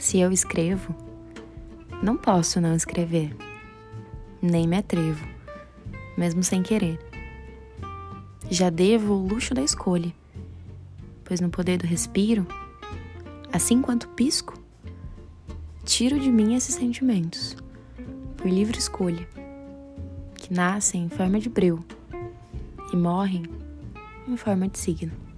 Se eu escrevo, não posso não escrever, nem me atrevo, mesmo sem querer. Já devo o luxo da escolha, pois no poder do respiro, assim quanto pisco, tiro de mim esses sentimentos, por livre escolha, que nascem em forma de breu e morrem em forma de signo.